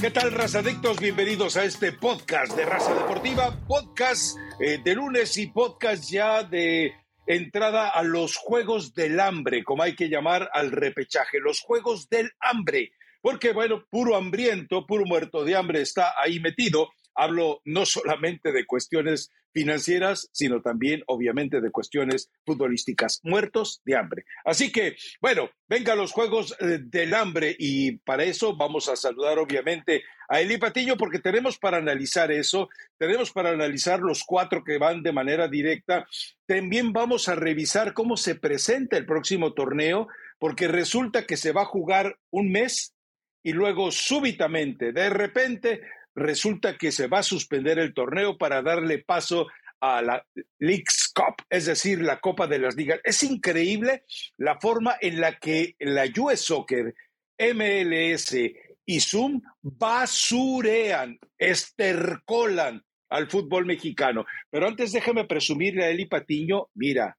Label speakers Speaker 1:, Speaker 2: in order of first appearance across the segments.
Speaker 1: ¿Qué tal, razadictos? Bienvenidos a este podcast de Raza Deportiva, podcast eh, de lunes y podcast ya de entrada a los Juegos del Hambre, como hay que llamar al repechaje, los Juegos del Hambre, porque bueno, puro hambriento, puro muerto de hambre está ahí metido. Hablo no solamente de cuestiones financieras, sino también, obviamente, de cuestiones futbolísticas, muertos de hambre. Así que, bueno, venga los Juegos eh, del Hambre y para eso vamos a saludar, obviamente, a Eli Patiño, porque tenemos para analizar eso, tenemos para analizar los cuatro que van de manera directa. También vamos a revisar cómo se presenta el próximo torneo, porque resulta que se va a jugar un mes y luego súbitamente, de repente, resulta que se va a suspender el torneo para darle paso a la Leagues Cup, es decir, la Copa de las Ligas. Es increíble la forma en la que la US Soccer, MLS y Zoom basurean, estercolan al fútbol mexicano. Pero antes déjame presumirle a Eli Patiño, mira,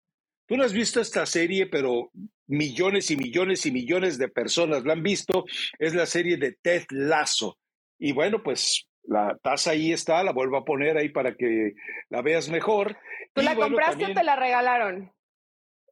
Speaker 1: tú no has visto esta serie, pero millones y millones y millones de personas la han visto, es la serie de Ted Lasso. Y bueno, pues la taza ahí está, la vuelvo a poner ahí para que la veas mejor.
Speaker 2: ¿Tú la compraste o te la regalaron?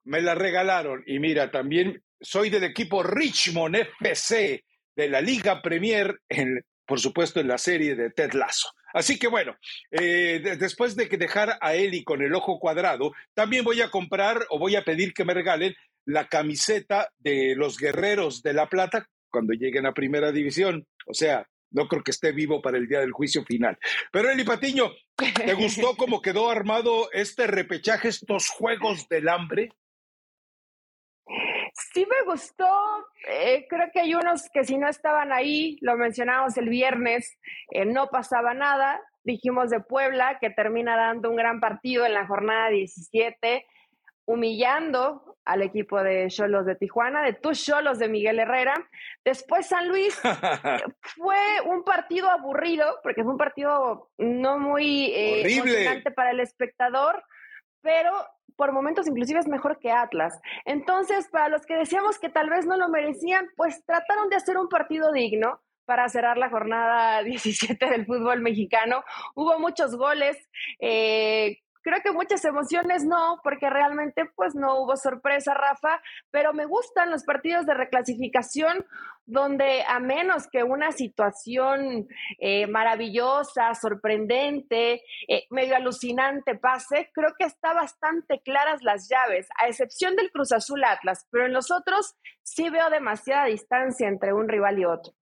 Speaker 1: Me la regalaron. Y mira, también soy del equipo Richmond FC de la Liga Premier, en, por supuesto en la serie de Ted Lasso. Así que bueno, eh, después de que dejar a Eli con el ojo cuadrado, también voy a comprar o voy a pedir que me regalen la camiseta de los guerreros de La Plata cuando lleguen a Primera División. O sea, no creo que esté vivo para el día del juicio final. Pero Eli Patiño, ¿te gustó cómo quedó armado este repechaje, estos juegos del hambre?
Speaker 2: Sí me gustó, eh, creo que hay unos que si no estaban ahí, lo mencionamos el viernes, eh, no pasaba nada, dijimos de Puebla que termina dando un gran partido en la jornada 17, humillando al equipo de Cholos de Tijuana, de tus Cholos de Miguel Herrera. Después San Luis fue un partido aburrido, porque fue un partido no muy eh, emocionante para el espectador, pero por momentos inclusive es mejor que Atlas. Entonces, para los que decíamos que tal vez no lo merecían, pues trataron de hacer un partido digno para cerrar la jornada 17 del fútbol mexicano. Hubo muchos goles, eh, Creo que muchas emociones no, porque realmente pues no hubo sorpresa, Rafa, pero me gustan los partidos de reclasificación donde a menos que una situación eh, maravillosa, sorprendente, eh, medio alucinante pase, creo que está bastante claras las llaves, a excepción del Cruz Azul Atlas, pero en los otros sí veo demasiada distancia entre un rival y otro.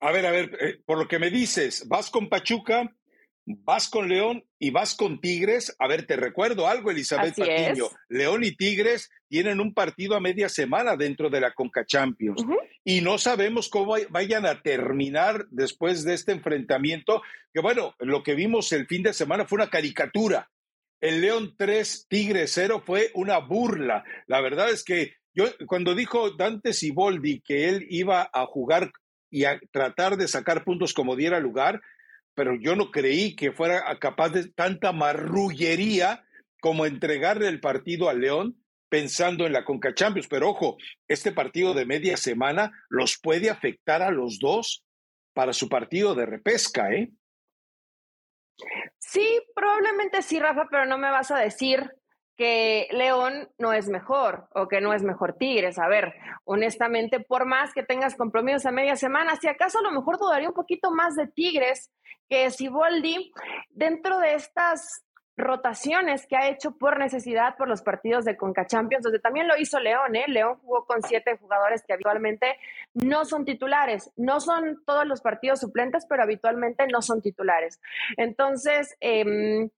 Speaker 1: A ver, a ver, eh, por lo que me dices, vas con Pachuca, vas con León y vas con Tigres. A ver, te recuerdo algo, Elizabeth Patiño. León y Tigres tienen un partido a media semana dentro de la Conca Champions y no sabemos cómo vayan a terminar después de este enfrentamiento. Que bueno, lo que vimos el fin de semana fue una caricatura. El León 3, Tigres 0 fue una burla. La verdad es que yo, cuando dijo Dante Siboldi que él iba a jugar y a tratar de sacar puntos como diera lugar, pero yo no creí que fuera capaz de tanta marrullería como entregarle el partido al León pensando en la Conca Champions. Pero ojo, este partido de media semana los puede afectar a los dos para su partido de repesca, ¿eh?
Speaker 2: Sí, probablemente sí, Rafa, pero no me vas a decir que León no es mejor o que no es mejor Tigres. A ver, honestamente, por más que tengas compromisos a media semana, si acaso a lo mejor dudaría un poquito más de Tigres que Siboldi dentro de estas rotaciones que ha hecho por necesidad por los partidos de Conca Champions, donde también lo hizo León, ¿eh? León jugó con siete jugadores que habitualmente no son titulares, no son todos los partidos suplentes, pero habitualmente no son titulares. Entonces, eh,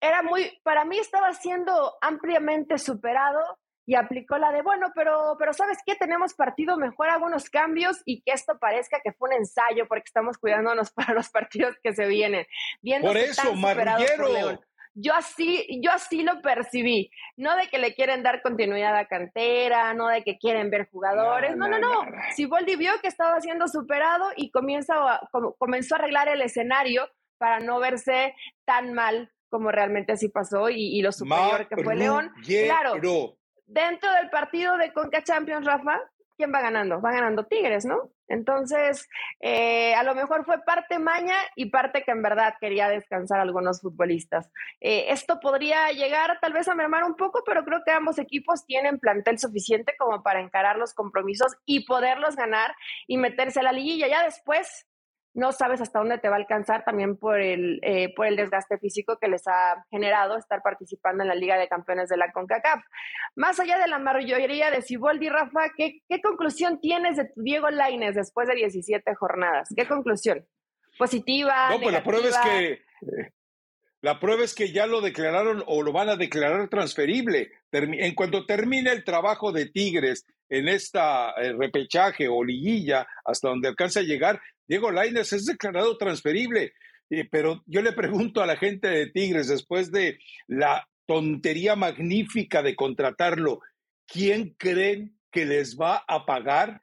Speaker 2: era muy, para mí estaba siendo ampliamente superado y aplicó la de, bueno, pero, pero ¿sabes qué? Tenemos partido, mejor algunos cambios y que esto parezca que fue un ensayo porque estamos cuidándonos para los partidos que se vienen.
Speaker 1: por eso, Marguero.
Speaker 2: Yo así, yo así lo percibí. No de que le quieren dar continuidad a cantera, no de que quieren ver jugadores. No, no, no. Si Boldi vio que estaba siendo superado y comienza comenzó a arreglar el escenario para no verse tan mal como realmente así pasó y, lo superior que fue León. Claro, dentro del partido de Conca Champions, Rafa, ¿quién va ganando? Va ganando Tigres, ¿no? Entonces, eh, a lo mejor fue parte maña y parte que en verdad quería descansar algunos futbolistas. Eh, esto podría llegar tal vez a mermar un poco, pero creo que ambos equipos tienen plantel suficiente como para encarar los compromisos y poderlos ganar y meterse a la liguilla. Ya después, no sabes hasta dónde te va a alcanzar también por el, eh, por el desgaste físico que les ha generado estar participando en la Liga de Campeones de la CONCACAF. Más allá de la mayoría de Ciboldi, Rafa, ¿qué, ¿qué, conclusión tienes de tu Diego Laines después de 17 jornadas? ¿Qué conclusión? ¿Positiva?
Speaker 1: No, pues la prueba es que... La prueba es que ya lo declararon o lo van a declarar transferible. En cuanto termine el trabajo de Tigres en esta eh, repechaje o liguilla, hasta donde alcanza a llegar, Diego Lainez es declarado transferible, eh, pero yo le pregunto a la gente de Tigres, después de la tontería magnífica de contratarlo, ¿quién creen que les va a pagar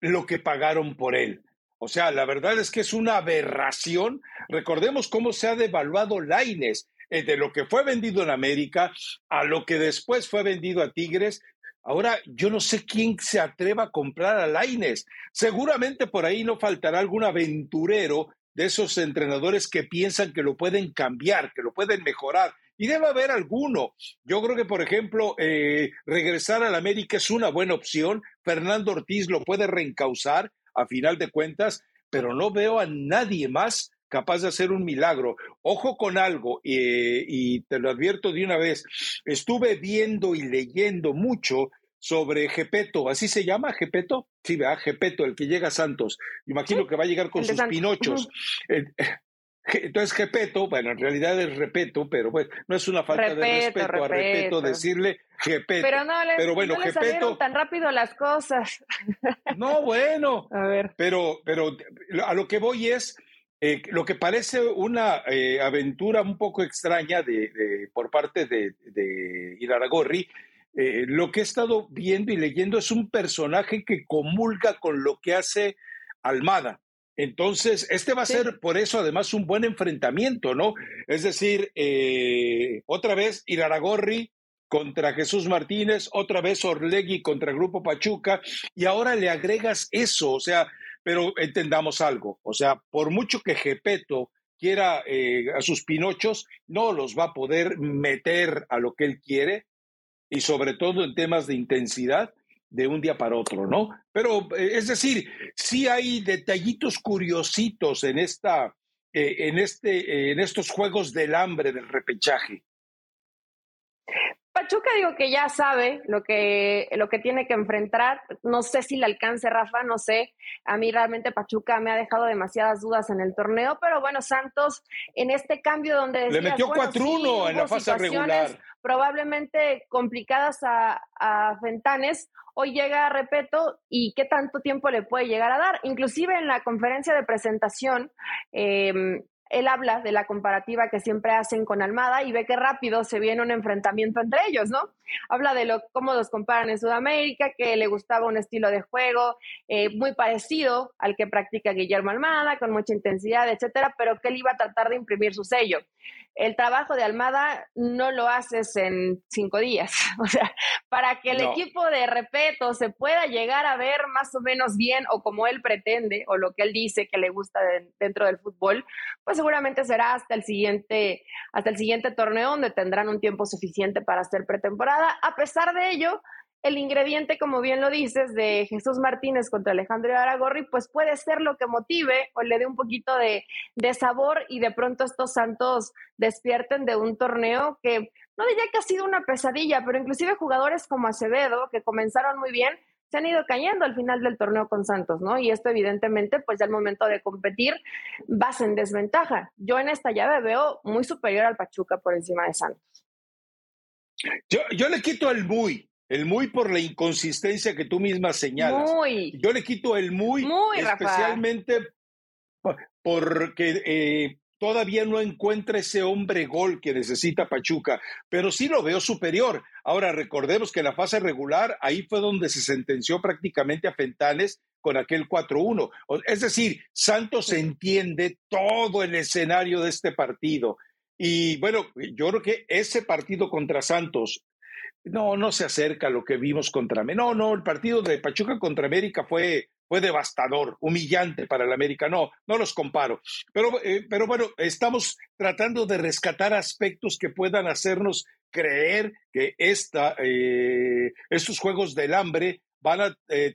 Speaker 1: lo que pagaron por él? O sea, la verdad es que es una aberración. Recordemos cómo se ha devaluado Laines, eh, de lo que fue vendido en América a lo que después fue vendido a Tigres Ahora, yo no sé quién se atreva a comprar a Laines. Seguramente por ahí no faltará algún aventurero de esos entrenadores que piensan que lo pueden cambiar, que lo pueden mejorar. Y debe haber alguno. Yo creo que, por ejemplo, eh, regresar al América es una buena opción. Fernando Ortiz lo puede reencauzar a final de cuentas, pero no veo a nadie más capaz de hacer un milagro. Ojo con algo, eh, y te lo advierto de una vez, estuve viendo y leyendo mucho sobre Gepeto, ¿así se llama Gepeto? Sí, ¿verdad? Gepeto, el que llega a Santos. Imagino que va a llegar con sus pinochos. Eh, entonces, Gepeto, bueno, en realidad es Repeto, pero bueno, no es una falta de respeto a Repeto decirle Gepeto.
Speaker 2: Pero no le, pero bueno, no tan rápido las cosas.
Speaker 1: No, bueno. a ver. Pero, pero a lo que voy es, eh, lo que parece una eh, aventura un poco extraña de, por parte de, de Iraragorri, eh, lo que he estado viendo y leyendo es un personaje que comulga con lo que hace Almada. Entonces, este va a ser por eso además un buen enfrentamiento, ¿no? Es decir, otra vez Iraragorri contra Jesús Martínez, otra vez Orlegui contra el Grupo Pachuca, y ahora le agregas eso, o sea, pero entendamos algo, o sea, por mucho que Gepeto quiera eh, a sus pinochos, no los va a poder meter a lo que él quiere y sobre todo en temas de intensidad de un día para otro, ¿no? Pero eh, es decir, sí hay detallitos curiositos en esta, eh, en este, en estos juegos del hambre del repechaje.
Speaker 2: Pachuca digo que ya sabe lo que, lo que tiene que enfrentar. No sé si le alcance, Rafa, no sé. A mí realmente Pachuca me ha dejado demasiadas dudas en el torneo, pero bueno, Santos en este cambio donde...
Speaker 1: le metió 4-1 en la fase regular.
Speaker 2: Probablemente complicadas a, a Fentanes. Hoy llega, repito, y qué tanto tiempo le puede llegar a dar. Inclusive en la conferencia de presentación, eh, él habla de la comparativa que siempre hacen con Almada y ve que rápido se viene un enfrentamiento entre ellos, ¿no? Habla de lo, cómo los comparan en Sudamérica, que le gustaba un estilo de juego eh, muy parecido al que practica Guillermo Almada, con mucha intensidad, etcétera, pero que él iba a tratar de imprimir su sello. El trabajo de Almada no lo haces en cinco días. O sea, para que el equipo de Repeto se pueda llegar a ver más o menos bien o como él pretende o lo que él dice que le gusta dentro del fútbol, pues seguramente será hasta el siguiente, hasta el siguiente torneo donde tendrán un tiempo suficiente para hacer pretemporada. A pesar de ello, el ingrediente, como bien lo dices, de Jesús Martínez contra Alejandro Aragorri, pues puede ser lo que motive o le dé un poquito de, de, sabor y de pronto estos Santos despierten de un torneo que no diría que ha sido una pesadilla, pero inclusive jugadores como Acevedo, que comenzaron muy bien, se han ido cayendo al final del torneo con Santos, ¿no? Y esto evidentemente, pues ya al momento de competir vas en desventaja. Yo en esta llave veo muy superior al Pachuca por encima de Santos.
Speaker 1: Yo, yo le quito el muy, el muy por la inconsistencia que tú misma señalas. Muy. Yo le quito el muy, muy especialmente porque eh, todavía no encuentra ese hombre gol que necesita Pachuca, pero sí lo veo superior. Ahora, recordemos que la fase regular, ahí fue donde se sentenció prácticamente a Fentanes con aquel 4-1. Es decir, Santos entiende todo el escenario de este partido. Y bueno, yo creo que ese partido contra Santos, no, no se acerca a lo que vimos contra América. No, no, el partido de Pachuca contra América fue, fue devastador, humillante para el América. No, no los comparo. Pero, eh, pero bueno, estamos tratando de rescatar aspectos que puedan hacernos creer que eh, estos Juegos del Hambre van a, eh,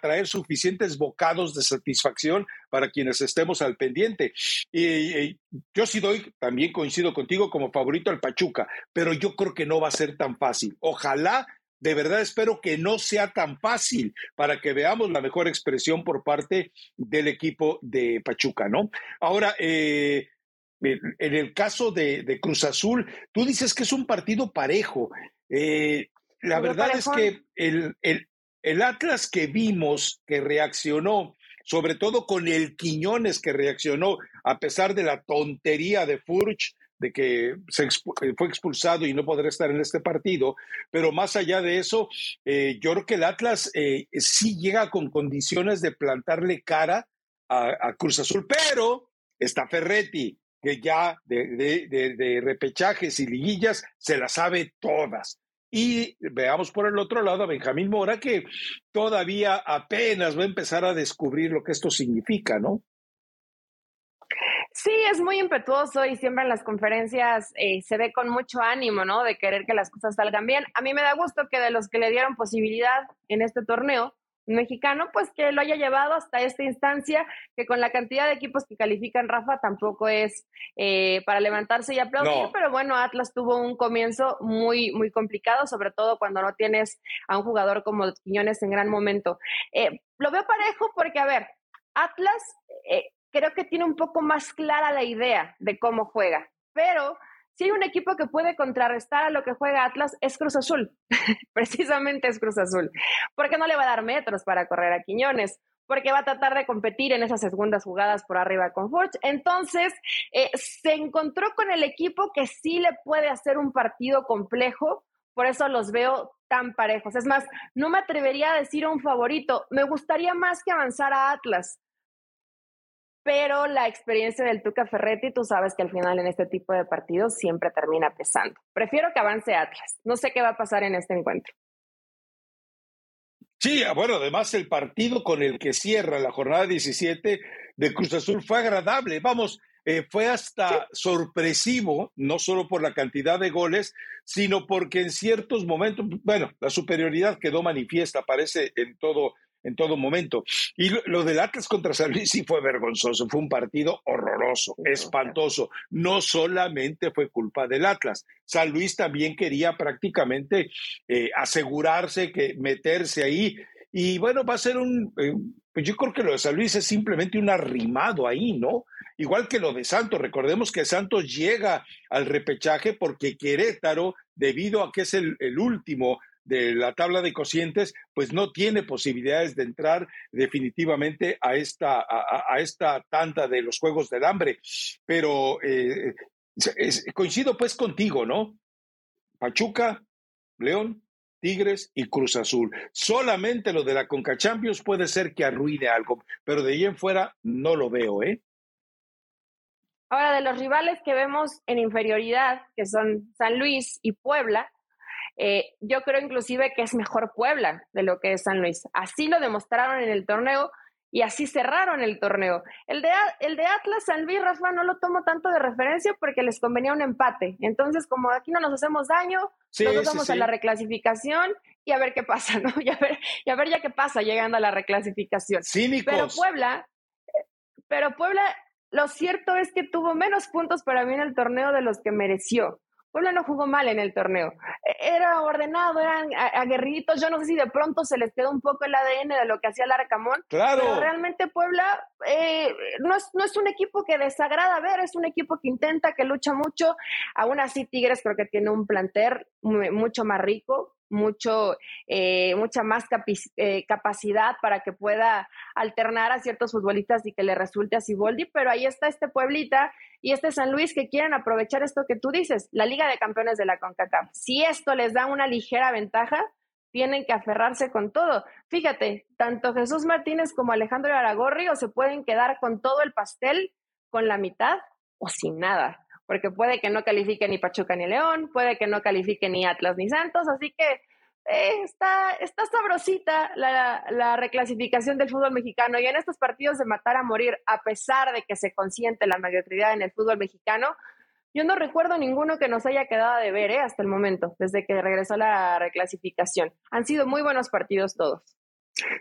Speaker 1: traer suficientes bocados de satisfacción para quienes estemos al pendiente. Y, yo sí doy, también coincido contigo como favorito al Pachuca, pero yo creo que no va a ser tan fácil. Ojalá, de verdad espero que no sea tan fácil para que veamos la mejor expresión por parte del equipo de Pachuca, ¿no? Ahora, eh, en el caso de, Cruz Azul, tú dices que es un partido parejo. Eh, la verdad es que el, el Atlas que vimos que reaccionó, sobre todo con el Quiñones que reaccionó, a pesar de la tontería de Furch, de que se eh, fue expulsado y no podrá estar en este partido, pero más allá de eso, eh, yo creo que el Atlas eh, sí llega con condiciones de plantarle cara a, Cruz Azul, pero está Ferretti, que ya de, de repechajes y liguillas se las sabe todas. Y veamos por el otro lado a Benjamín Mora, que todavía apenas va a empezar a descubrir lo que esto significa, ¿no?
Speaker 2: Sí, es muy impetuoso y siempre en las conferencias eh, se ve con mucho ánimo, ¿no? De querer que las cosas salgan bien. A mí me da gusto que de los que le dieron posibilidad en este torneo, mexicano, pues que lo haya llevado hasta esta instancia, que con la cantidad de equipos que califican Rafa tampoco es eh, para levantarse y aplaudir, pero bueno, Atlas tuvo un comienzo muy, muy complicado, sobre todo cuando no tienes a un jugador como Quiñones en gran momento. Eh, lo veo parejo porque, a ver, Atlas eh, creo que tiene un poco más clara la idea de cómo juega, pero si hay un equipo que puede contrarrestar a lo que juega Atlas, es Cruz Azul. Precisamente es Cruz Azul. Porque no le va a dar metros para correr a Quiñones porque va a tratar de competir en esas segundas jugadas por arriba con Forge. Entonces, eh, se encontró con el equipo que sí le puede hacer un partido complejo, por eso los veo tan parejos. Es más, no me atrevería a decir un favorito, me gustaría más que avanzara Atlas, pero la experiencia del Tuca Ferretti, tú sabes que al final en este tipo de partidos siempre termina pesando. Prefiero que avance Atlas. No sé qué va a pasar en este encuentro.
Speaker 1: Sí, ah, bueno, además el partido con el que cierra la jornada 17 de Cruz Azul fue agradable. Vamos, eh, fue hasta sorpresivo, no solo por la cantidad de goles, sino porque en ciertos momentos, bueno, la superioridad quedó manifiesta, parece en todo en todo momento. Y lo, del Atlas contra San Luis sí fue vergonzoso, fue un partido horroroso, espantoso. No solamente fue culpa del Atlas, San Luis también quería prácticamente eh, asegurarse que meterse ahí. Y bueno, va a ser un, eh, pues yo creo que lo de San Luis es simplemente un arrimado ahí, ¿no? Igual que lo de Santos, recordemos que Santos llega al repechaje porque Querétaro, debido a que es el, el último de la tabla de cocientes, pues no tiene posibilidades de entrar definitivamente a esta, a, esta tanda de los Juegos del Hambre. Pero eh, coincido pues contigo, ¿no? Pachuca, León, Tigres y Cruz Azul. Solamente lo de la Conca Champions puede ser que arruine algo, pero de ahí en fuera no lo veo, ¿eh?
Speaker 2: Ahora, de los rivales que vemos en inferioridad, que son San Luis y Puebla, eh, yo creo inclusive que es mejor Puebla de lo que es San Luis. Así lo demostraron en el torneo y así cerraron el torneo. El de, el de Atlas, San Luis, Rafa, no lo tomo tanto de referencia porque les convenía un empate. Entonces, como aquí no nos hacemos daño, nos vamos a la reclasificación y a ver qué pasa, ¿no? Y a ver, y a ver ya qué pasa llegando a la reclasificación. Pero Puebla, pero Puebla, lo cierto es que tuvo menos puntos para mí en el torneo de los que mereció. Puebla no jugó mal en el torneo. E, era ordenado, eran aguerriditos. Yo no sé si de pronto se les quedó un poco el ADN de lo que hacía el Arcamón.
Speaker 1: Claro.
Speaker 2: Pero realmente Puebla eh, no, es, no es un equipo que desagrada ver, es un equipo que intenta, que lucha mucho. Aún así, Tigres creo que tiene un planter mucho más rico, mucho, eh, mucha más eh, capacidad para que pueda alternar a ciertos futbolistas y que le resulte a Siboldi, pero ahí está este Pueblita y este San Luis que quieren aprovechar esto que tú dices, la Liga de Campeones de la CONCACAF. Si esto les da una ligera ventaja, tienen que aferrarse con todo. Fíjate, tanto Jesús Martínez como Alejandro Aragorri o se pueden quedar con todo el pastel, con la mitad o sin nada porque puede que no califique ni Pachuca ni León, puede que no califique ni Atlas ni Santos, así que eh, está, está sabrosita la, la, reclasificación del fútbol mexicano y en estos partidos de matar a morir, a pesar de que se consiente la mediocridad en el fútbol mexicano, yo no recuerdo ninguno que nos haya quedado de ver ¿eh? hasta el momento, desde que regresó la reclasificación. Han sido muy buenos partidos todos.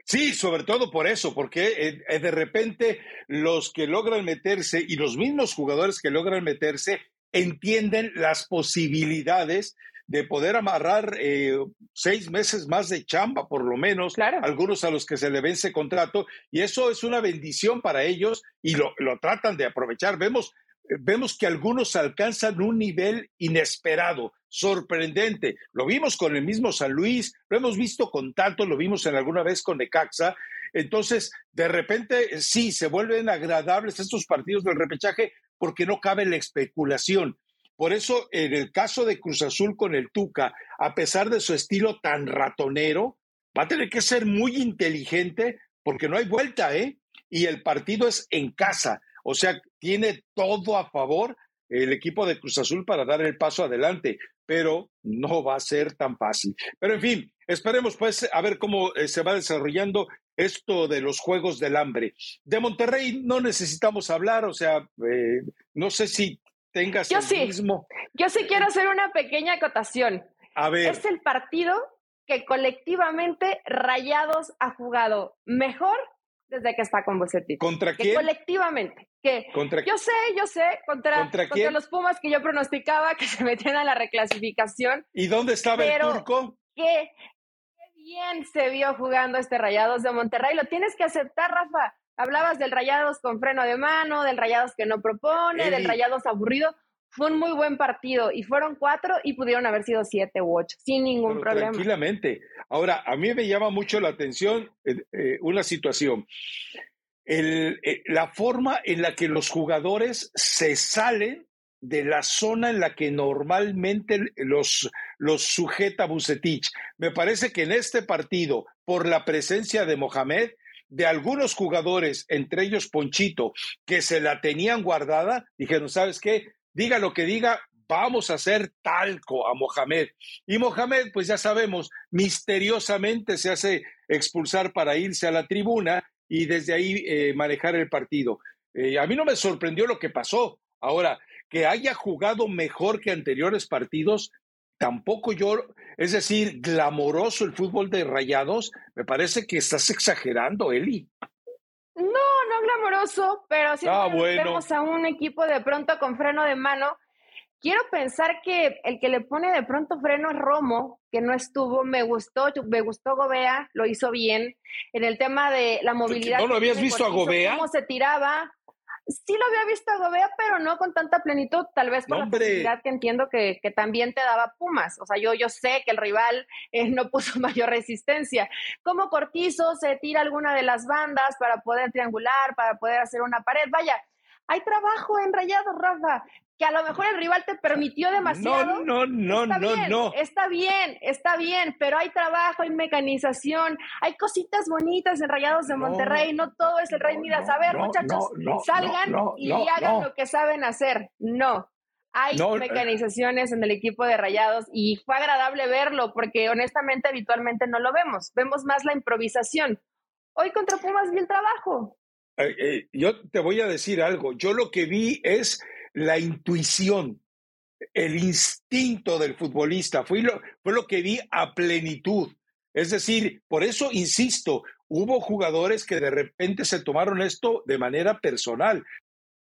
Speaker 1: Sí, sobre todo por eso, porque eh, de repente los que logran meterse y los mismos jugadores que logran meterse entienden las posibilidades de poder amarrar eh, seis meses más de chamba, por lo menos, algunos a los que se le vence contrato, y eso es una bendición para ellos y lo, lo tratan de aprovechar. Vemos vemos que algunos alcanzan un nivel inesperado, sorprendente. Lo vimos con el mismo San Luis, lo hemos visto con tanto, lo vimos en alguna vez con Necaxa. Entonces, de repente, sí, se vuelven agradables estos partidos del repechaje porque no cabe la especulación. Por eso, en el caso de Cruz Azul con el Tuca, a pesar de su estilo tan ratonero, va a tener que ser muy inteligente porque no hay vuelta, ¿eh? Y el partido es en casa. O sea, tiene todo a favor el equipo de Cruz Azul para dar el paso adelante, pero no va a ser tan fácil. Pero en fin, esperemos pues a ver cómo eh, se va desarrollando esto de los Juegos del Hambre. De Monterrey no necesitamos hablar, o sea, eh, no sé si tengas
Speaker 2: yo
Speaker 1: el
Speaker 2: sí,
Speaker 1: mismo.
Speaker 2: Yo sí quiero hacer una pequeña acotación.
Speaker 1: A ver.
Speaker 2: Es el partido que colectivamente Rayados ha jugado mejor desde que está con Bucetich.
Speaker 1: ¿Contra
Speaker 2: que
Speaker 1: quién?
Speaker 2: Colectivamente. Que
Speaker 1: ¿Contra
Speaker 2: yo sé, yo sé, contra, ¿Contra, los Pumas que yo pronosticaba que se metían a la reclasificación.
Speaker 1: ¿Y dónde estaba el turco?
Speaker 2: Qué, qué bien se vio jugando este Rayados de Monterrey. Lo tienes que aceptar, Rafa. Hablabas del Rayados con freno de mano, del Rayados que no propone, del Rayados aburrido fue un muy buen partido y fueron cuatro y pudieron haber sido siete u ocho, sin ningún problema.
Speaker 1: Tranquilamente. Ahora, a mí me llama mucho la atención eh, eh, una situación. Eh, la forma en la que los jugadores se salen de la zona en la que normalmente los, los sujeta Bucetich. Me parece que en este partido, por la presencia de Mohamed, de algunos jugadores, entre ellos Ponchito, que se la tenían guardada, dijeron, ¿sabes qué? diga lo que diga, vamos a hacer talco a Mohamed. Y Mohamed, pues ya sabemos, misteriosamente se hace expulsar para irse a la tribuna y desde ahí eh, manejar el partido. Eh, a mí no me sorprendió lo que pasó. Ahora, que haya jugado mejor que anteriores partidos, tampoco yo, es decir, glamoroso el fútbol de Rayados, me parece que estás exagerando, Eli.
Speaker 2: No, no glamoroso, pero si
Speaker 1: ah,
Speaker 2: vemos a un equipo de pronto con freno de mano. Quiero pensar que el que le pone de pronto freno es Romo, que no estuvo, me gustó, me gustó Gobea, lo hizo bien. En el tema de la movilidad.
Speaker 1: ¿No lo habías visto a Gobea?
Speaker 2: Cómo se tiraba, sí lo había visto a Gobea, pero no con tanta plenitud, tal vez por la facilidad que entiendo que, también te daba Pumas. O sea, yo, yo sé que el rival eh, no puso mayor resistencia. Como Cortizo se tira alguna de las bandas para poder triangular, para poder hacer una pared. Vaya, hay trabajo en Rayados, Rafa que a lo mejor el rival te permitió demasiado.
Speaker 1: No, no, no, no, no.
Speaker 2: Está bien, está bien, pero hay trabajo, hay mecanización, hay cositas bonitas en Rayados de Monterrey, no, todo es el Rey Midas. A ver, muchachos, salgan y hagan lo que saben hacer. No, hay eh. mecanizaciones en el equipo de Rayados y fue agradable verlo porque honestamente habitualmente no lo vemos, vemos más la improvisación. Hoy contra Pumas vi el trabajo.
Speaker 1: Eh, eh, yo te voy a decir algo, yo lo que vi es la intuición, el instinto del futbolista, fue lo, fue lo que vi a plenitud. Es decir, por eso insisto, hubo jugadores que de repente se tomaron esto de manera personal.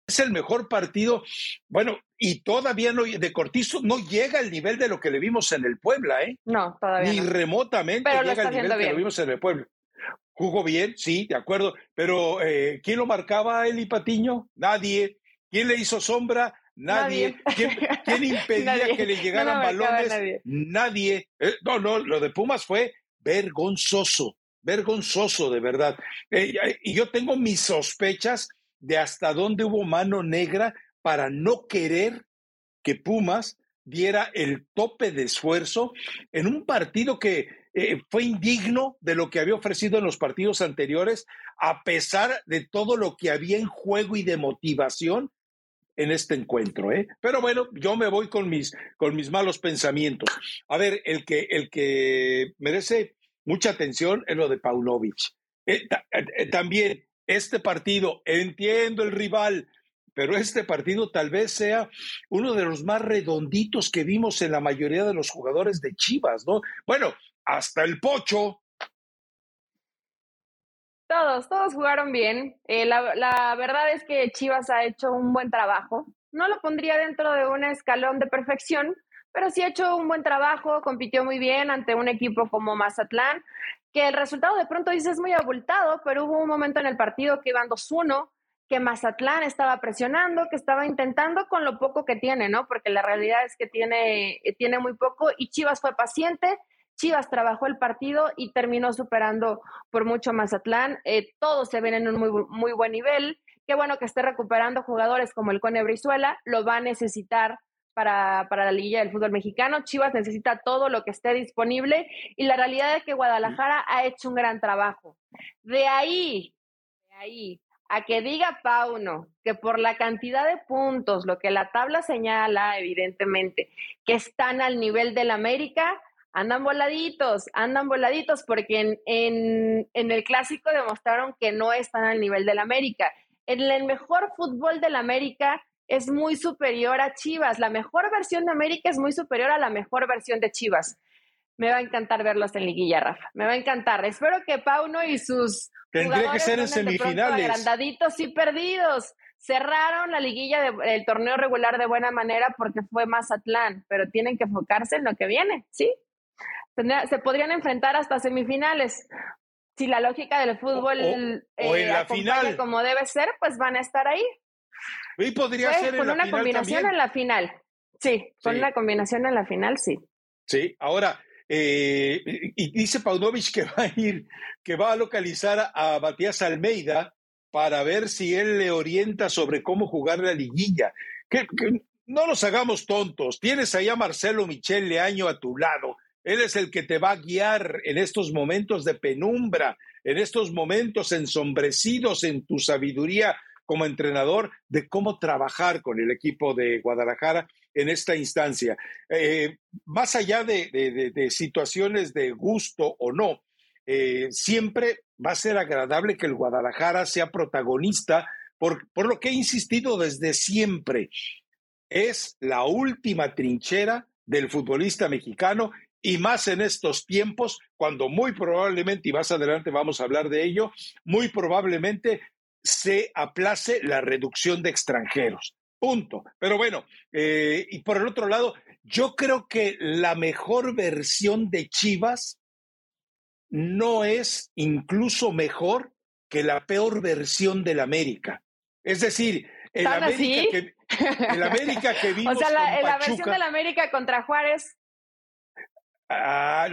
Speaker 1: Es el mejor partido, bueno, y todavía no, de Cortizo no llega al nivel de lo que le vimos en el Puebla, ¿eh?
Speaker 2: No, todavía.
Speaker 1: Ni remotamente llega al nivel que lo vimos en el Puebla. Jugó bien, sí, de acuerdo, pero eh, ¿quién lo marcaba, Eli Patiño? Nadie. ¿Quién le hizo sombra? Nadie. ¿Quién, impedía que le llegaran balones? Nadie. Eh, no, no, lo de Pumas fue vergonzoso, vergonzoso de verdad. Eh, y yo tengo mis sospechas de hasta dónde hubo mano negra para no querer que Pumas diera el tope de esfuerzo en un partido que eh, fue indigno de lo que había ofrecido en los partidos anteriores, a pesar de todo lo que había en juego y de motivación en este encuentro, ¿eh? Pero bueno, yo me voy con mis, con mis malos pensamientos. A ver, el que, el que merece mucha atención es lo de Paunovic. Eh, eh, también este partido, entiendo el rival, pero este partido tal vez sea uno de los más redonditos que vimos en la mayoría de los jugadores de Chivas, ¿no? Bueno, hasta el Pocho.
Speaker 2: Todos, todos jugaron bien. Eh, la, la verdad es que Chivas ha hecho un buen trabajo. No lo pondría dentro de un escalón de perfección, pero sí ha hecho un buen trabajo, compitió muy bien ante un equipo como Mazatlán, que el resultado de pronto dice es muy abultado, pero hubo un momento en el partido que iban 2-1, que Mazatlán estaba presionando, que estaba intentando con lo poco que tiene, ¿no? Porque la realidad es que tiene, tiene muy poco y Chivas fue paciente, Chivas trabajó el partido y terminó superando por mucho Mazatlán. Eh, todos se ven en un muy, muy buen nivel. Qué bueno que esté recuperando jugadores como el Cone Brizuela, lo va a necesitar para, para, la liguilla del fútbol mexicano. Chivas necesita todo lo que esté disponible y la realidad es que Guadalajara ha hecho un gran trabajo. De ahí, de ahí, a que diga Pauno que por la cantidad de puntos, lo que la tabla señala, evidentemente, que están al nivel del América, andan voladitos, andan voladitos, porque en, en, en el clásico demostraron que no están al nivel del América. En el mejor fútbol del América es muy superior a Chivas. La mejor versión de América es muy superior a la mejor versión de Chivas. Me va a encantar verlos en liguilla, Rafa. Me va a encantar. Espero que Pauno y sus
Speaker 1: Tendría que ser en semifinales.
Speaker 2: Agrandaditos y perdidos. Cerraron la liguilla del torneo regular de buena manera porque fue Mazatlán, pero tienen que enfocarse en lo que viene, ¿sí? Se podrían enfrentar hasta semifinales. Si la lógica del fútbol
Speaker 1: o, en eh, la final.
Speaker 2: como debe ser, pues van a estar ahí.
Speaker 1: Y podría
Speaker 2: pues,
Speaker 1: ser
Speaker 2: con una combinación en la final. Sí, con una combinación en la final, sí.
Speaker 1: Sí, ahora, eh, y dice Paunovic que va a ir, que va a localizar a Matías Almeida para ver si él le orienta sobre cómo jugar la liguilla. Que, no nos hagamos tontos. Tienes ahí a Marcelo Michel Leaño a tu lado. Él es el que te va a guiar en estos momentos de penumbra, en estos momentos ensombrecidos en tu sabiduría como entrenador de cómo trabajar con el equipo de Guadalajara en esta instancia. Eh, más allá de, situaciones de gusto o no, eh, siempre va a ser agradable que el Guadalajara sea protagonista por, por lo que he insistido desde siempre. Es la última trinchera del futbolista mexicano y más en estos tiempos, cuando muy probablemente, y más adelante vamos a hablar de ello, muy probablemente se aplace la reducción de extranjeros. Punto. Pero bueno, eh, y por el otro lado, yo creo que la mejor versión de Chivas no es incluso mejor que la peor versión del América. Es decir, el América, que, el América que vimos.
Speaker 2: o sea, la, la versión del América contra Juárez.
Speaker 1: Ah,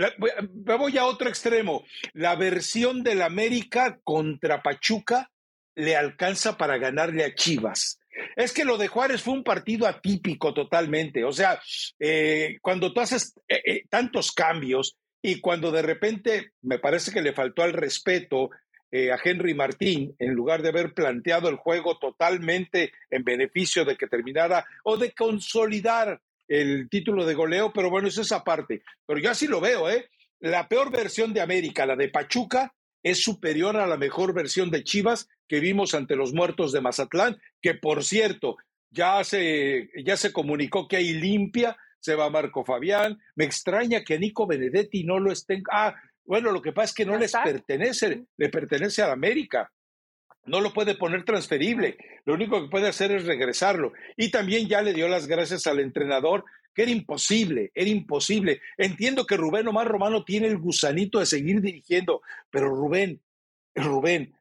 Speaker 1: me voy a otro extremo. La versión del América contra Pachuca le alcanza para ganarle a Chivas. Es que lo de Juárez fue un partido atípico totalmente. O sea, eh, cuando tú haces eh, eh, tantos cambios y cuando de repente me parece que le faltó al respeto a Henry Martín, en lugar de haber planteado el juego totalmente en beneficio de que terminara o de consolidar el título de goleo, pero bueno, eso es aparte. Pero yo así lo veo, ¿eh? La peor versión de América, la de Pachuca, es superior a la mejor versión de Chivas que vimos ante los muertos de Mazatlán, que por cierto, ya se, ya se comunicó que hay limpia, se va Marco Fabián, me extraña que Nico Benedetti no lo estén, ah, bueno, lo que pasa es que no les pertenece, le pertenece a la América, no lo puede poner transferible, lo único que puede hacer es regresarlo. Y también ya le dio las gracias al entrenador que era imposible, era imposible. Entiendo que Rubén Omar Romano tiene el gusanito de seguir dirigiendo, pero Rubén, Rubén,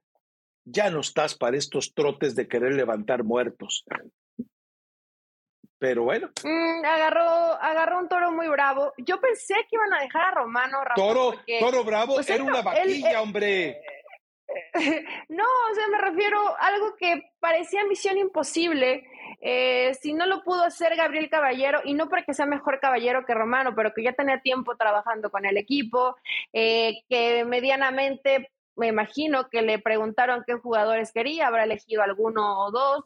Speaker 1: ya no estás para estos trotes de querer levantar muertos. Pero bueno.
Speaker 2: Mm, agarró, agarró un toro muy bravo. Yo pensé que iban a dejar a Romano.
Speaker 1: toro, toro bravo, pues era una vaquilla, hombre.
Speaker 2: No, o sea, me refiero a algo que parecía misión imposible. Eh, si no lo pudo hacer Gabriel Caballero, y no porque sea mejor caballero que Romano, pero que ya tenía tiempo trabajando con el equipo, eh, que medianamente me imagino que le preguntaron qué jugadores quería, habrá elegido alguno o dos,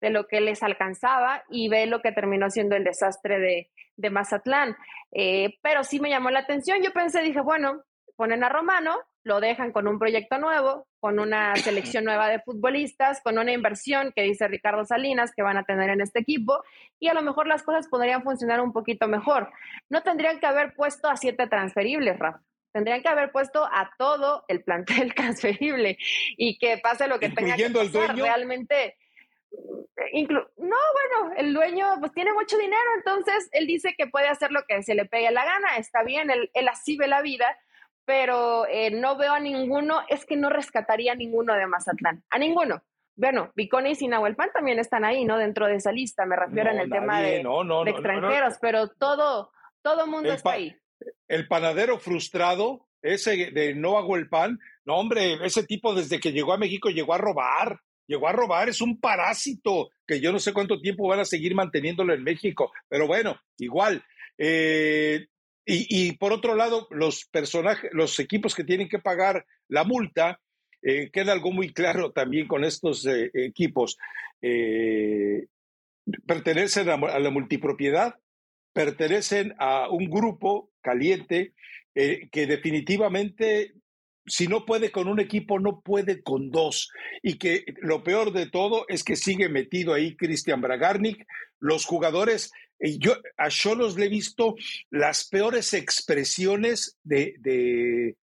Speaker 2: de lo que les alcanzaba y ve lo que terminó siendo el desastre de, de Mazatlán. Eh, pero sí me llamó la atención. Yo pensé, dije, bueno, ponen a Romano, lo dejan con un proyecto nuevo, con una selección nueva de futbolistas, con una inversión que dice Ricardo Salinas que van a tener en este equipo y a lo mejor las cosas podrían funcionar un poquito mejor. No tendrían que haber puesto a siete transferibles, Rafa. Tendrían que haber puesto a todo el plantel transferible y que pase lo que tenga que pasar. El dueño? Realmente, no, bueno, el dueño pues tiene mucho dinero, entonces él dice que puede hacer lo que se le pegue la gana, está bien, él, él así ve la vida, pero eh, no veo a ninguno, es que no rescataría a ninguno de Mazatlán, a ninguno. Bueno, Viconi y Nahuelpan también están ahí, ¿no? Dentro de esa lista, me refiero en el tema de, extranjeros, pero todo, todo mundo está ahí.
Speaker 1: El panadero frustrado, ese de no hago el pan, no, hombre, ese tipo desde que llegó a México llegó a robar, llegó a robar, es un parásito que yo no sé cuánto tiempo van a seguir manteniéndolo en México, pero bueno, igual. Eh, y, por otro lado, los personajes, los equipos que tienen que pagar la multa, eh, queda algo muy claro también con estos eh, equipos. Eh, pertenecen a, la multipropiedad, pertenecen a un grupo caliente que definitivamente si no puede con un equipo, no puede con dos. Y que lo peor de todo es que sigue metido ahí Cristian Bragarnik. Los jugadores yo a Cholos le he visto las peores expresiones de,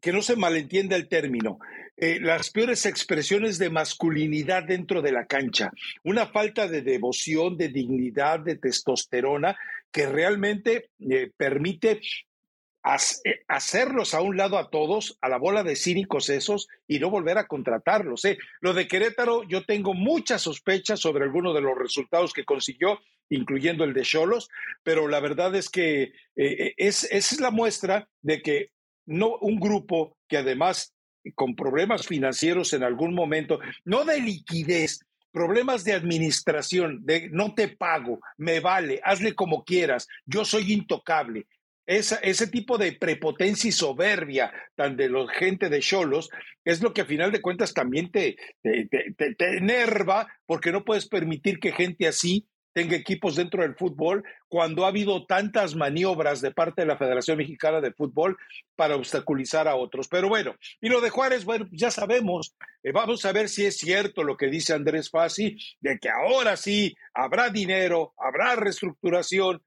Speaker 1: que no se malentienda el término, eh, las peores expresiones de masculinidad dentro de la cancha, una falta de devoción, de dignidad, de testosterona que realmente eh, permite eh, hacerlos a un lado a todos, a la bola de cínicos esos, y no volver a contratarlos. ¿eh? Lo de Querétaro, yo tengo muchas sospechas sobre algunos de los resultados que consiguió, incluyendo el de Cholos, pero la verdad es que eh, es, es la muestra de que no un grupo que además con problemas financieros en algún momento, no de liquidez, problemas de administración, de no te pago, me vale, hazle como quieras, yo soy intocable ese tipo de prepotencia y soberbia tan de la gente de Cholos es lo que a final de cuentas también te, te, te, enerva porque no puedes permitir que gente así tenga equipos dentro del fútbol cuando ha habido tantas maniobras de parte de la Federación Mexicana de Fútbol para obstaculizar a otros. Pero bueno, y lo de Juárez, bueno, ya sabemos, eh, vamos a ver si es cierto lo que dice Andrés Fassi, de que ahora sí habrá dinero, habrá reestructuración,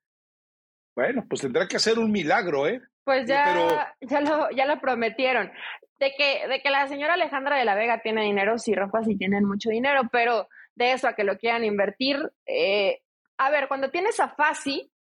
Speaker 1: bueno, pues tendrá que hacer un milagro, ¿eh?
Speaker 2: Pues ya, ya, lo, ya lo prometieron. De que, de que la señora Alejandra de la Vega tiene dinero, sí, Rafa, sí tienen mucho dinero, pero de eso a que lo quieran invertir, eh, a ver, cuando tienes a Fasi,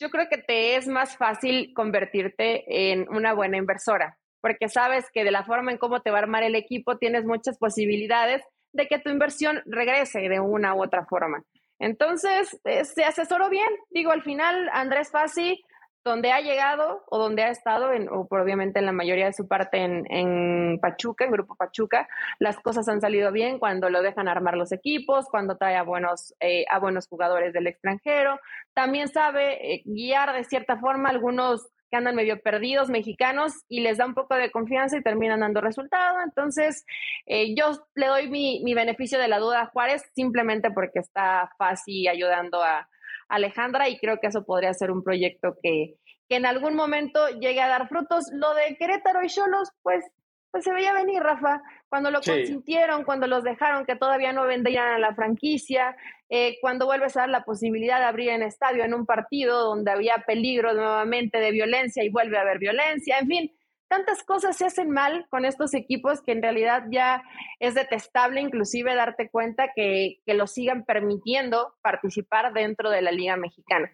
Speaker 2: yo creo que te es más fácil convertirte en una buena inversora, porque sabes que de la forma en cómo te va a armar el equipo tienes muchas posibilidades de que tu inversión regrese de una u otra forma. Entonces, eh, se asesoró bien. Digo, al final, Andrés Fassi, donde ha llegado o donde ha estado, en, o obviamente en la mayoría de su parte en, Pachuca, en Grupo Pachuca, las cosas han salido bien cuando lo dejan armar los equipos, cuando trae a buenos, eh, a buenos jugadores del extranjero. También sabe eh, guiar de cierta forma algunos que andan medio perdidos mexicanos y les da un poco de confianza y terminan dando resultado. Entonces, eh, yo le doy mi, mi, beneficio de la duda a Juárez simplemente porque está fácil ayudando a Alejandra y creo que eso podría ser un proyecto que, que en algún momento llegue a dar frutos. Lo de Querétaro y Cholos, pues pues se veía venir, Rafa, cuando lo consintieron, cuando los dejaron que todavía no vendían a la franquicia, eh, cuando vuelves a dar la posibilidad de abrir en estadio en un partido donde había peligro nuevamente de violencia y vuelve a haber violencia, en fin, tantas cosas se hacen mal con estos equipos que en realidad ya es detestable inclusive darte cuenta que, que los sigan permitiendo participar dentro de la Liga Mexicana.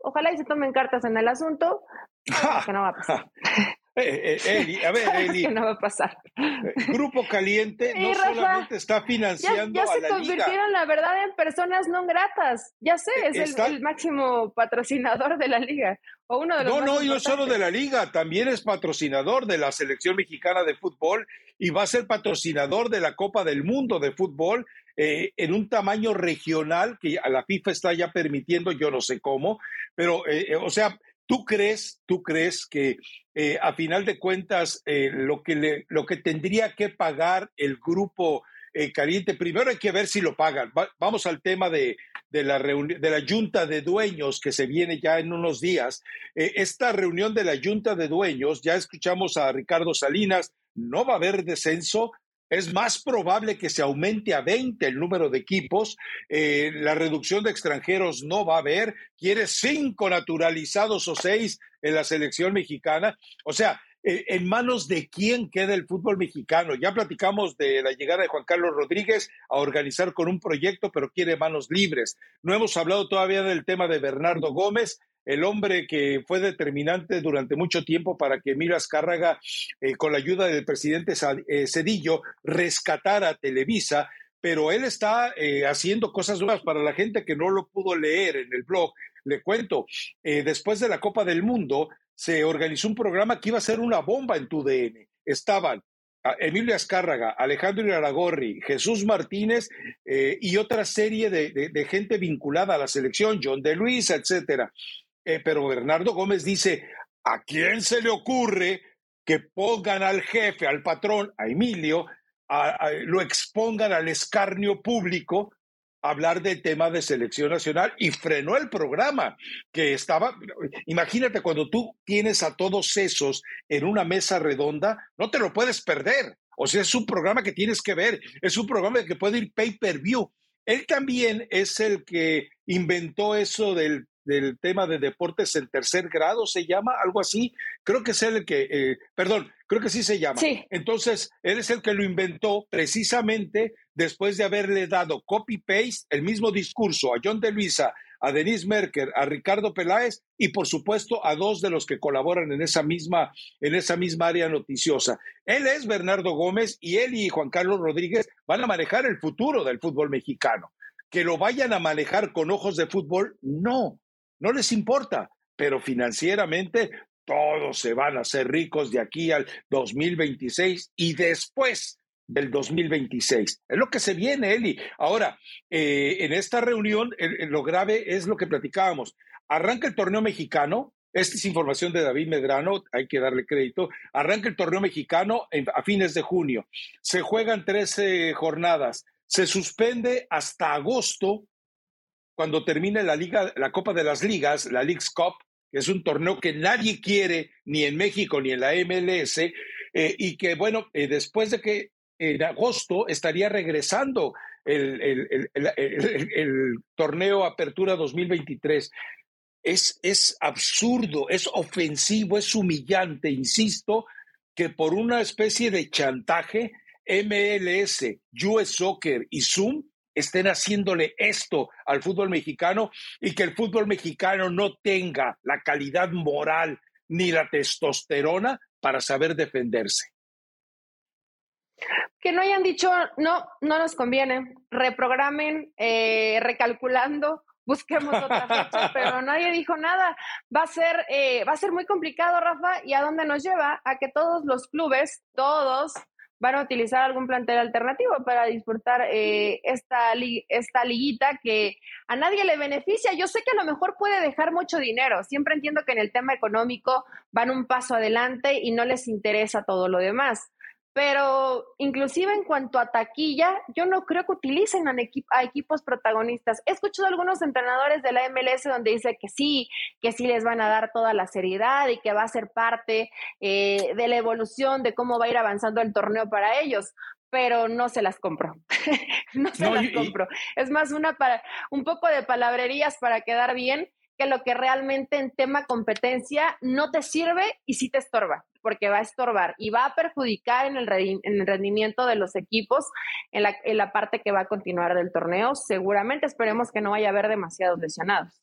Speaker 2: Ojalá y se tomen cartas en el asunto, que no va a pasar.
Speaker 1: Eh, eh, a ver, Eli.
Speaker 2: que no va a pasar.
Speaker 1: Eh, Grupo Caliente no solamente está financiando
Speaker 2: ya, ya
Speaker 1: se
Speaker 2: convirtieron, la verdad, en personas no gratas. Ya sé, es el, máximo patrocinador de la liga. O uno de los
Speaker 1: no, no, no solo de la liga, también es patrocinador de la selección mexicana de fútbol y va a ser patrocinador de la Copa del Mundo de fútbol en un tamaño regional que a la FIFA está ya permitiendo, yo no sé cómo, pero, o sea, ¿Tú crees, tú crees que eh, a final de cuentas eh, lo, que lo que tendría que pagar el grupo eh, caliente. Primero hay que ver si lo pagan. vamos al tema de, de la de la junta de dueños que se viene ya en unos días. Eh, esta reunión de la junta de dueños, ya escuchamos a Ricardo Salinas, no va a haber descenso, es más probable que se aumente a 20 el número de equipos. Eh, la reducción de extranjeros no va a haber. Quiere cinco naturalizados o seis en la selección mexicana. O sea, eh, ¿en manos de quién queda el fútbol mexicano? Ya platicamos de la llegada de Juan Carlos Rodríguez a organizar con un proyecto, pero quiere manos libres. No hemos hablado todavía del tema de Bernardo Gómez el hombre que fue determinante durante mucho tiempo para que Emilio Azcárraga, eh, con la ayuda del presidente eh, Cedillo, rescatara Televisa, pero él está eh, haciendo cosas nuevas para la gente que no lo pudo leer en el blog. Le cuento, después de la Copa del Mundo, se organizó un programa que iba a ser una bomba en tu DN. Estaban Emilio Azcárraga, Alejandro Iraragorri, Jesús Martínez y otra serie de, de, gente vinculada a la selección, John de Luis, etcétera. Eh, pero Bernardo Gómez dice, ¿a quién se le ocurre que pongan al jefe, al patrón, a Emilio, lo expongan al escarnio público hablar del tema de selección nacional y frenó el programa que estaba, imagínate cuando tú tienes a todos esos en una mesa redonda, no te lo puedes perder. O sea, es un programa que tienes que ver, es un programa que puede ir pay per view. Él también es el que inventó eso del del tema de deportes en tercer grado, se llama algo así. Creo que es el que, eh, perdón, creo que sí se llama. Entonces, él es el que lo inventó precisamente después de haberle dado copy-paste el mismo discurso a John de Luisa, a Denise Merker, a Ricardo Peláez y por supuesto a dos de los que colaboran en esa misma, en esa misma área noticiosa. Él es Bernardo Gómez y él y Juan Carlos Rodríguez van a manejar el futuro del fútbol mexicano. Que lo vayan a manejar con ojos de fútbol, no no les importa, pero financieramente todos se van a hacer ricos de aquí al 2026 y después del 2026. Es lo que se viene, Eli. Ahora, eh, en esta reunión, lo grave es lo que platicábamos. Arranca el torneo mexicano, esta es información de David Medrano, hay que darle crédito. Arranca el torneo mexicano a fines de junio. Se juegan 13 jornadas. Se suspende hasta agosto cuando termine la liga, la Copa de las Ligas, la League's Cup, que es un torneo que nadie quiere ni en México ni en la MLS, eh, y que, bueno, eh, después de que en agosto estaría regresando el, el, torneo Apertura 2023. Es, es absurdo, es ofensivo, es humillante, insisto, que por una especie de chantaje, MLS, US Soccer y Zoom estén haciéndole esto al fútbol mexicano y que el fútbol mexicano no tenga la calidad moral ni la testosterona para saber defenderse.
Speaker 2: Que no hayan dicho, no, no nos conviene, reprogramen, eh, recalculando, busquemos otra fecha, pero nadie dijo nada. Va a ser, eh, va a ser muy complicado, Rafa, y a dónde nos lleva a que todos los clubes, todos, van a utilizar algún plantel alternativo para disfrutar eh, esta, esta liguita que a nadie le beneficia. Yo sé que a lo mejor puede dejar mucho dinero. Siempre entiendo que en el tema económico van un paso adelante y no les interesa todo lo demás pero inclusive en cuanto a taquilla, yo no creo que utilicen a, equipos protagonistas. He escuchado a algunos entrenadores de la MLS donde dice que sí, que sí les van a dar toda la seriedad y que va a ser parte eh, de la evolución de cómo va a ir avanzando el torneo para ellos pero no se las compro. no se las compro. Es más una para un poco de palabrerías para quedar bien que lo que realmente en tema competencia no te sirve y sí te estorba, porque va a estorbar y va a perjudicar en el, rendimiento de los equipos en la, en la parte que va a continuar del torneo. Seguramente esperemos que no vaya a haber demasiados lesionados.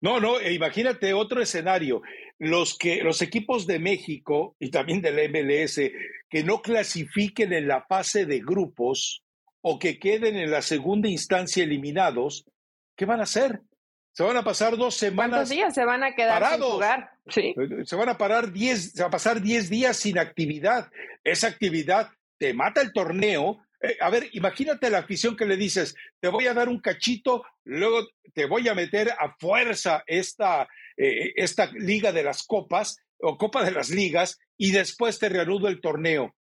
Speaker 1: No, no, e imagínate otro escenario. Los que los equipos de México y también del MLS que no clasifiquen en la fase de grupos o que queden en la segunda instancia eliminados, ¿qué van a hacer? Se van a pasar dos semanas.
Speaker 2: ¿Cuántos días se van a quedar parados? sin jugar? Sí.
Speaker 1: Se van a parar diez, se va a pasar diez días sin actividad. Esa actividad te mata el torneo. Eh, a ver, imagínate la afición que le dices, te voy a dar un cachito, luego te voy a meter a fuerza esta, eh, esta liga de las copas o copa de las ligas y después te reanudo el torneo.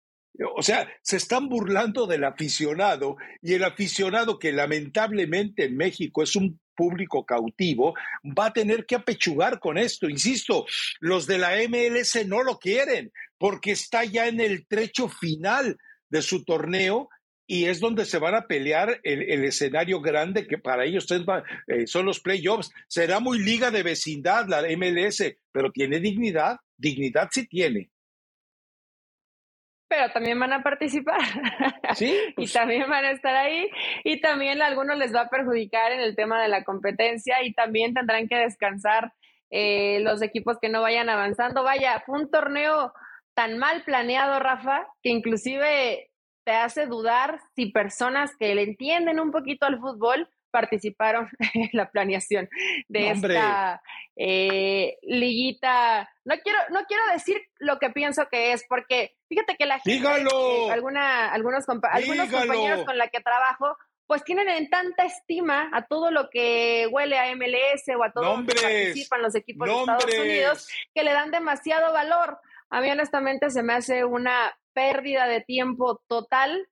Speaker 1: O sea, se están burlando del aficionado y el aficionado que lamentablemente en México es un público cautivo, va a tener que apechugar con esto. Insisto, los de la MLS no lo quieren porque está ya en el trecho final de su torneo y es donde se van a pelear el, escenario grande que para ellos eh, son los playoffs. Será muy liga de vecindad la MLS, pero tiene dignidad, dignidad sí tiene
Speaker 2: pero también van a participar. Sí. y pues. también van a estar ahí. Y también a algunos les va a perjudicar en el tema de la competencia y también tendrán que descansar eh, los equipos que no vayan avanzando. Vaya, fue un torneo tan mal planeado, Rafa, que inclusive te hace dudar si personas que le entienden un poquito al fútbol participaron en la planeación de esta eh, liguita. No quiero, no quiero decir lo que pienso que es, porque fíjate que la gente, eh, alguna, algunos, algunos compañeros con la que trabajo, pues tienen en tanta estima a todo lo que huele a MLS o a todo lo que participan los equipos de Estados Unidos, que le dan demasiado valor. A mí honestamente se me hace una pérdida de tiempo total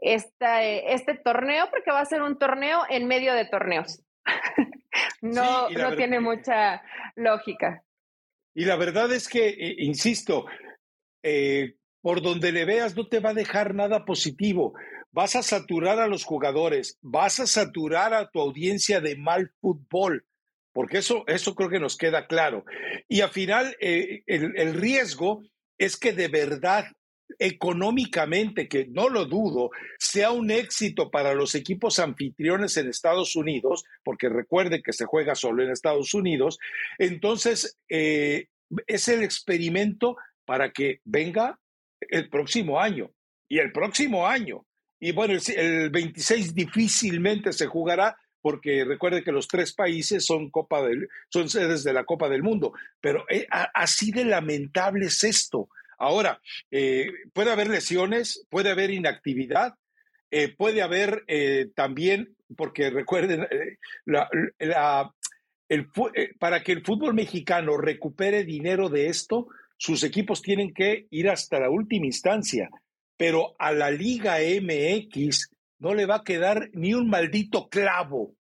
Speaker 2: este torneo porque va a ser un torneo en medio de torneos. no no tiene mucha lógica.
Speaker 1: Y la verdad es que, eh, insisto, eh, por donde le veas no te va a dejar nada positivo. Vas a saturar a los jugadores, vas a saturar a tu audiencia de mal fútbol, porque eso, eso creo que nos queda claro. Y al final, eh, el, el riesgo es que de verdad económicamente, que no lo dudo, sea un éxito para los equipos anfitriones en Estados Unidos, porque recuerde que se juega solo en Estados Unidos, entonces eh, es el experimento para que venga el próximo año y el próximo año. Y bueno, el, 26 difícilmente se jugará porque recuerde que los tres países son, Copa del, son sedes de la Copa del Mundo, pero eh, así de lamentable es esto. Ahora, eh, puede haber lesiones, puede haber inactividad, eh, puede haber eh, también, porque recuerden, para que el fútbol mexicano recupere dinero de esto, sus equipos tienen que ir hasta la última instancia, pero a la Liga MX no le va a quedar ni un maldito clavo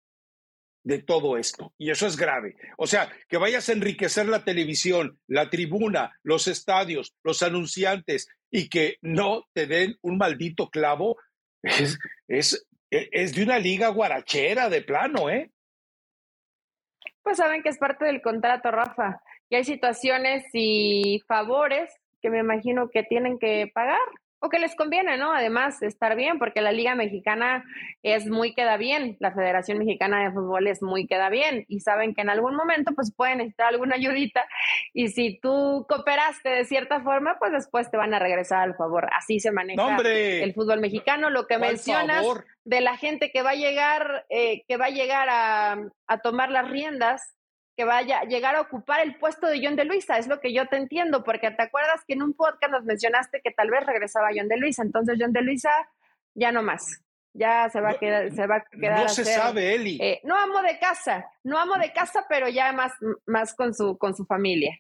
Speaker 1: de todo esto. Y eso es grave. O sea, que vayas a enriquecer la televisión, la tribuna, los estadios, los anunciantes y que no te den un maldito clavo, es, es, es de una liga guarachera de plano, ¿eh?
Speaker 2: Pues saben que es parte del contrato, Rafa. Y hay situaciones y favores que me imagino que tienen que pagar o que les conviene, ¿no? Además, estar bien, porque la Liga Mexicana es muy queda bien, la Federación Mexicana de Fútbol es muy queda bien y saben que en algún momento pues pueden necesitar alguna ayudita y si tú cooperaste de cierta forma, pues después te van a regresar al favor. Así se maneja el fútbol mexicano. Lo que mencionas de la gente que va a llegar, eh, que va a llegar a, a tomar las riendas que vaya a llegar a ocupar el puesto de John de Luisa, es lo que yo te entiendo, porque te acuerdas que en un podcast nos mencionaste que tal vez regresaba John de Luisa, entonces John de Luisa ya no más, ya se va a quedar, se va a quedar.
Speaker 1: No se sabe, Eli.
Speaker 2: Eh, no amo de casa, no amo de casa, pero ya más, más con su, con su familia.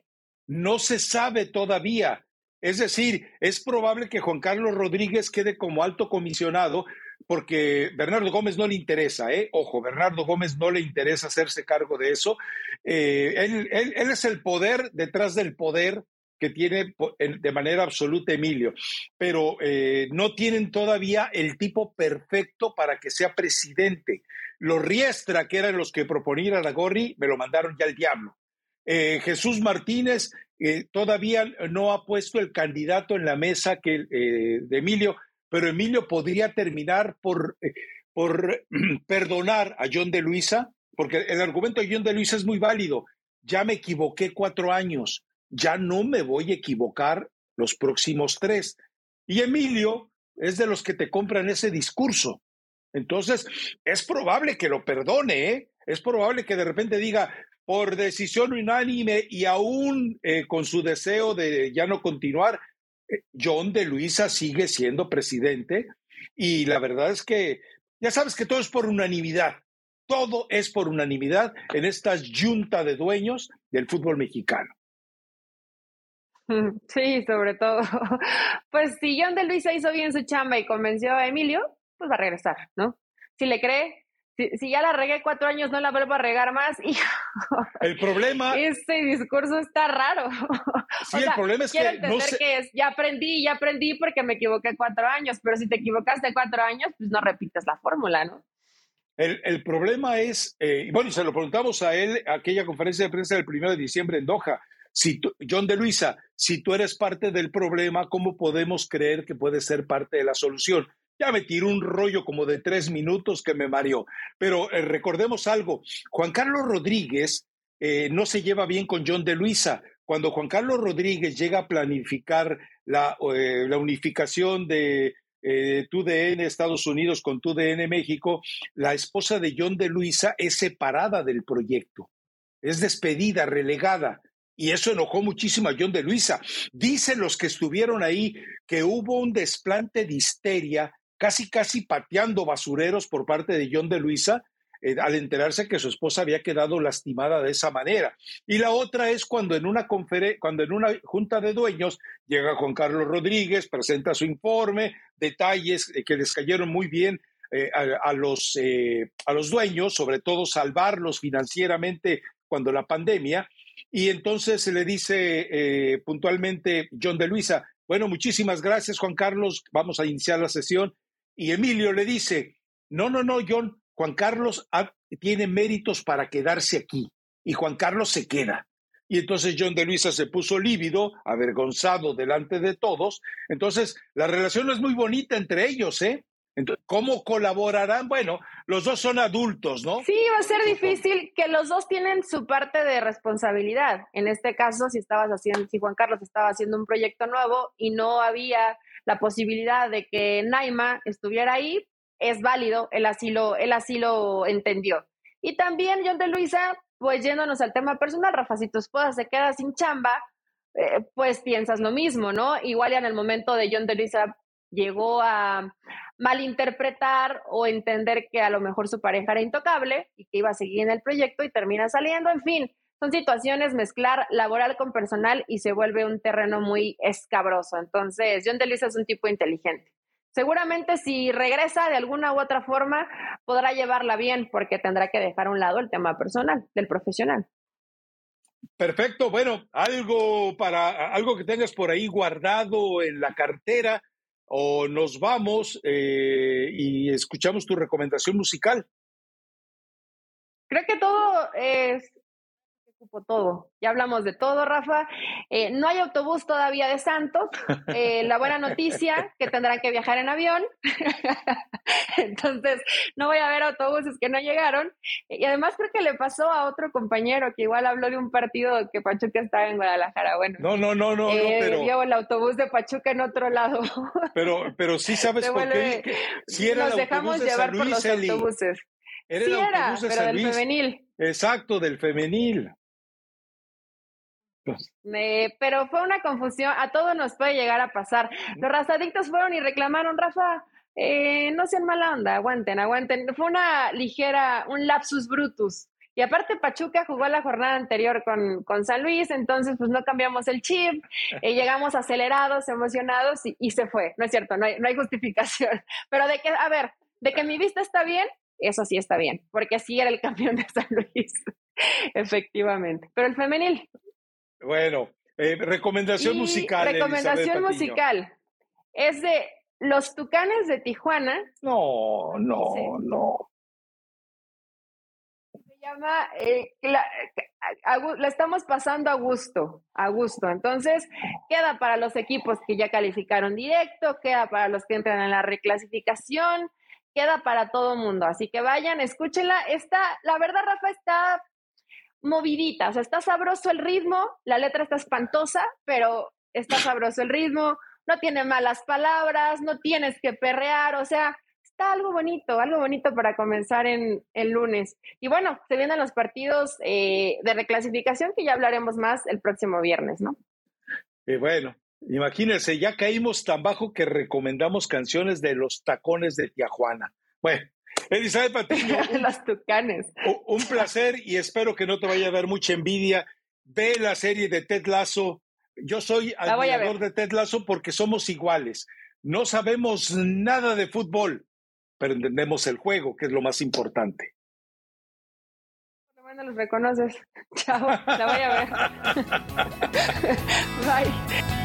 Speaker 1: No se sabe todavía. Es decir, es probable que Juan Carlos Rodríguez quede como alto comisionado, porque Bernardo Gómez no le interesa, ¿eh? Ojo, Bernardo Gómez no le interesa hacerse cargo de eso. Eh, él, es el poder detrás del poder que tiene de manera absoluta Emilio, pero eh, no tienen todavía el tipo perfecto para que sea presidente. Los Riestra, que eran los que proponían a Gorri, me lo mandaron ya al diablo. Eh, Jesús Martínez todavía no ha puesto el candidato en la mesa que, de Emilio, pero Emilio podría terminar por, eh, por perdonar a John de Luisa, porque el argumento de John de Luisa es muy válido. Ya me equivoqué cuatro años, ya no me voy a equivocar los próximos tres. Y Emilio es de los que te compran ese discurso. Entonces, es probable que lo perdone, ¿eh? es probable que de repente diga, por decisión unánime y aún eh, con su deseo de ya no continuar, John de Luisa sigue siendo presidente y la verdad es que ya sabes que todo es por unanimidad. Todo es por unanimidad en esta junta de dueños del fútbol mexicano.
Speaker 2: Sí, sobre todo. Pues si John de Luisa hizo bien su chamba y convenció a Emilio, pues va a regresar, ¿no? Si le cree, si, ya la regué cuatro años, no la vuelvo a regar más. Y
Speaker 1: el problema.
Speaker 2: Este discurso está raro.
Speaker 1: Sí, el problema es que.
Speaker 2: No que es, ya aprendí, ya aprendí porque me equivoqué cuatro años, pero si te equivocaste cuatro años, pues no repites la fórmula, ¿no?
Speaker 1: El, problema es, eh, bueno, y se lo preguntamos a él, aquella conferencia de prensa del 1 de diciembre en Doha. Si John de Luisa, si tú eres parte del problema, ¿cómo podemos creer que puedes ser parte de la solución? Ya me tiró un rollo como de tres minutos que me mareó. Pero eh, recordemos algo, Juan Carlos Rodríguez eh, no se lleva bien con John de Luisa. Cuando Juan Carlos Rodríguez llega a planificar la, eh, unificación de TUDN Estados Unidos con TUDN México, la esposa de John de Luisa es separada del proyecto, es despedida, relegada. Y eso enojó muchísimo a John de Luisa. Dicen los que estuvieron ahí que hubo un desplante de histeria casi, casi pateando basureros por parte de John de Luisa, eh, al enterarse que su esposa había quedado lastimada de esa manera. Y la otra es cuando en una cuando en una junta de dueños llega Juan Carlos Rodríguez, presenta su informe, detalles eh, que les cayeron muy bien eh, a, los, a los dueños, sobre todo salvarlos financieramente cuando la pandemia. Y entonces se le dice puntualmente John de Luisa, bueno, muchísimas gracias Juan Carlos, vamos a iniciar la sesión y Emilio le dice, no, no, no, John, Juan Carlos tiene méritos para quedarse aquí. Y Juan Carlos se queda. Y entonces John de Luisa se puso lívido, avergonzado delante de todos. Entonces, la relación es muy bonita entre ellos, ¿eh? Entonces, ¿Cómo colaborarán? Bueno, los dos son adultos, ¿no?
Speaker 2: Sí, va a ser difícil que los dos tienen su parte de responsabilidad. En este caso, si estabas haciendo, si Juan Carlos estaba haciendo un proyecto nuevo y no había la posibilidad de que Naima estuviera ahí, es válido, él así lo, él así lo entendió. Y también John de Luisa, pues yéndonos al tema personal, Rafa, si tu esposa se queda sin chamba, eh, pues piensas lo mismo, ¿no? Igual ya en el momento de John de Luisa llegó a malinterpretar o entender que a lo mejor su pareja era intocable y que iba a seguir en el proyecto y termina saliendo, en fin, son situaciones mezclar laboral con personal y se vuelve un terreno muy escabroso. Entonces, John DeLuisa es un tipo inteligente. Seguramente si regresa de alguna u otra forma, podrá llevarla bien porque tendrá que dejar a un lado el tema personal, del profesional.
Speaker 1: Perfecto. Bueno, algo para algo que tengas por ahí guardado en la cartera o nos vamos eh, y escuchamos tu recomendación musical.
Speaker 2: Creo que todo es todo. Ya hablamos de todo, Rafa. Eh, no hay autobús todavía de Santos. Eh, la buena noticia, que tendrán que viajar en avión. Entonces, no voy a ver autobuses que no llegaron. Y además creo que le pasó a otro compañero que igual habló de un partido que Pachuca estaba en Guadalajara. Bueno.
Speaker 1: No, no, no, no.
Speaker 2: Eh,
Speaker 1: pero...
Speaker 2: Llevo el autobús de Pachuca en otro lado.
Speaker 1: pero, pero sí sabes por qué.
Speaker 2: Si era Nos dejamos llevar por los autobuses.
Speaker 1: Era
Speaker 2: sí
Speaker 1: el
Speaker 2: era,
Speaker 1: de
Speaker 2: pero del femenil.
Speaker 1: Exacto, del femenil.
Speaker 2: Pero fue una confusión, a todos nos puede llegar a pasar. Los razadictos fueron y reclamaron, Rafa, eh, no sean mala onda, aguanten, aguanten. Fue una ligera, un lapsus brutus. Y aparte Pachuca jugó la jornada anterior con, con San Luis, entonces pues no cambiamos el chip, eh, llegamos acelerados, emocionados y, se fue. No es cierto, no hay, no hay justificación. Pero de que, a ver, de que mi vista está bien, eso sí está bien, porque sí era el campeón de San Luis, efectivamente. Pero el femenil,
Speaker 1: bueno, eh, recomendación musical.
Speaker 2: Recomendación musical. Es de Los Tucanes de Tijuana.
Speaker 1: No, no, no.
Speaker 2: Se llama eh, la, la, estamos pasando a gusto, a gusto. Entonces, queda para los equipos que ya calificaron directo, queda para los que entran en la reclasificación, queda para todo mundo. Así que vayan, escúchenla. Está, la verdad, Rafa, está movidita, o sea, está sabroso el ritmo, la letra está espantosa, pero está sabroso el ritmo, no tiene malas palabras, no tienes que perrear, o sea, está algo bonito, algo bonito para comenzar en el lunes. Y bueno, se vienen los partidos eh, de reclasificación que ya hablaremos más el próximo viernes, ¿no?
Speaker 1: Y bueno, imagínense, ya caímos tan bajo que recomendamos canciones de los tacones de Tijuana. Bueno, Elizabeth Patiño.
Speaker 2: Las tucanes.
Speaker 1: Un placer y espero que no te vaya a dar mucha envidia. Ve la serie de Ted Lasso, Yo soy admirador de Ted Lasso porque somos iguales. No sabemos nada de fútbol, pero entendemos el juego, que es lo más importante.
Speaker 2: Bueno, los reconoces. Chao, la voy a ver. Bye.